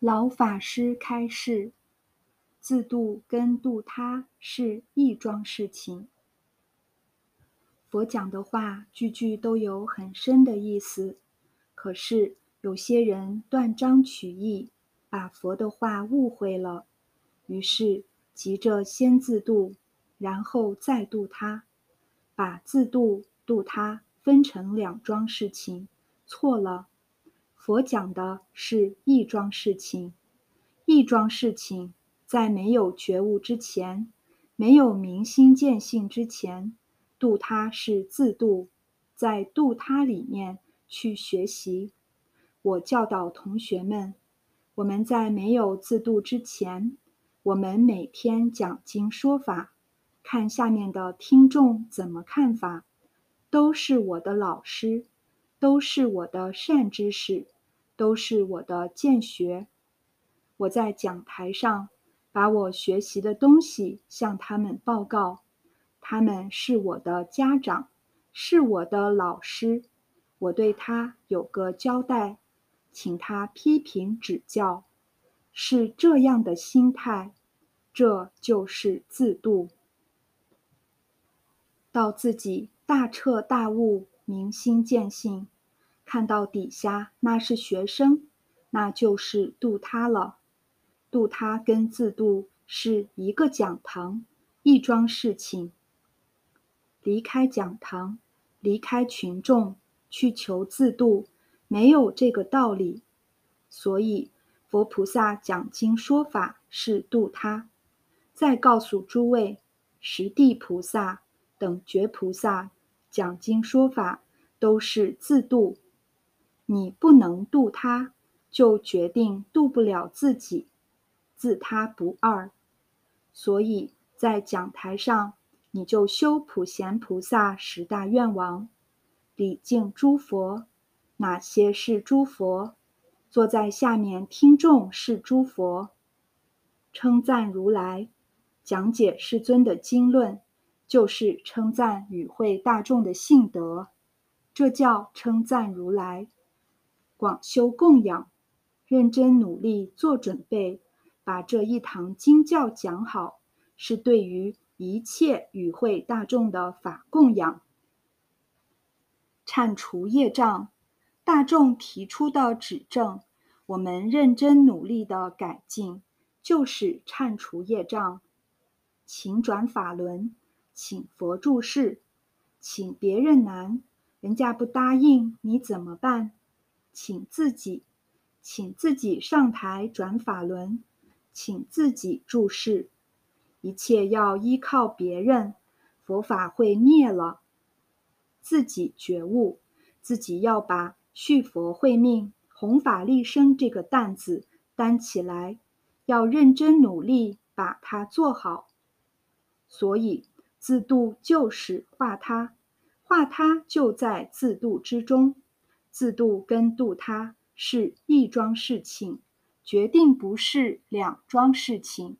老法师开示：自度跟度他是一桩事情。佛讲的话句句都有很深的意思，可是有些人断章取义，把佛的话误会了，于是急着先自度，然后再度他，把自度度他分成两桩事情，错了。佛讲的是一桩事情，一桩事情在没有觉悟之前，没有明心见性之前，度他是自度，在度他里面去学习。我教导同学们，我们在没有自度之前，我们每天讲经说法，看下面的听众怎么看法，都是我的老师，都是我的善知识。都是我的见学。我在讲台上把我学习的东西向他们报告，他们是我的家长，是我的老师，我对他有个交代，请他批评指教，是这样的心态，这就是自度，到自己大彻大悟、明心见性。看到底下那是学生，那就是度他了。度他跟自度是一个讲堂，一桩事情。离开讲堂，离开群众，去求自度，没有这个道理。所以佛菩萨讲经说法是度他。再告诉诸位，十地菩萨等觉菩萨讲经说法都是自度。你不能度他，就决定度不了自己，自他不二。所以在讲台上，你就修普贤菩萨十大愿王，礼敬诸佛。哪些是诸佛？坐在下面听众是诸佛，称赞如来，讲解世尊的经论，就是称赞与会大众的性德，这叫称赞如来。广修供养，认真努力做准备，把这一堂经教讲好，是对于一切与会大众的法供养。铲除业障，大众提出的指正，我们认真努力的改进，就是铲除业障。请转法轮，请佛注释，请别人难，人家不答应，你怎么办？请自己，请自己上台转法轮，请自己注释，一切要依靠别人，佛法会灭了。自己觉悟，自己要把续佛慧命、弘法利生这个担子担起来，要认真努力把它做好。所以自度就是化他，化他就在自度之中。自度跟度他是一桩事情，决定不是两桩事情。